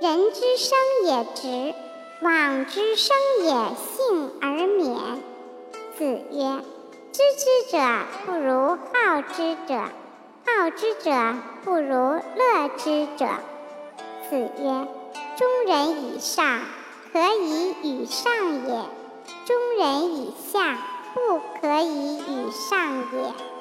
人之生也直，往之生也幸而免。子曰：知之者不如好之者，好之者不如乐之者。子曰：中人以上，可以与上也；中人以下，不可以与上也。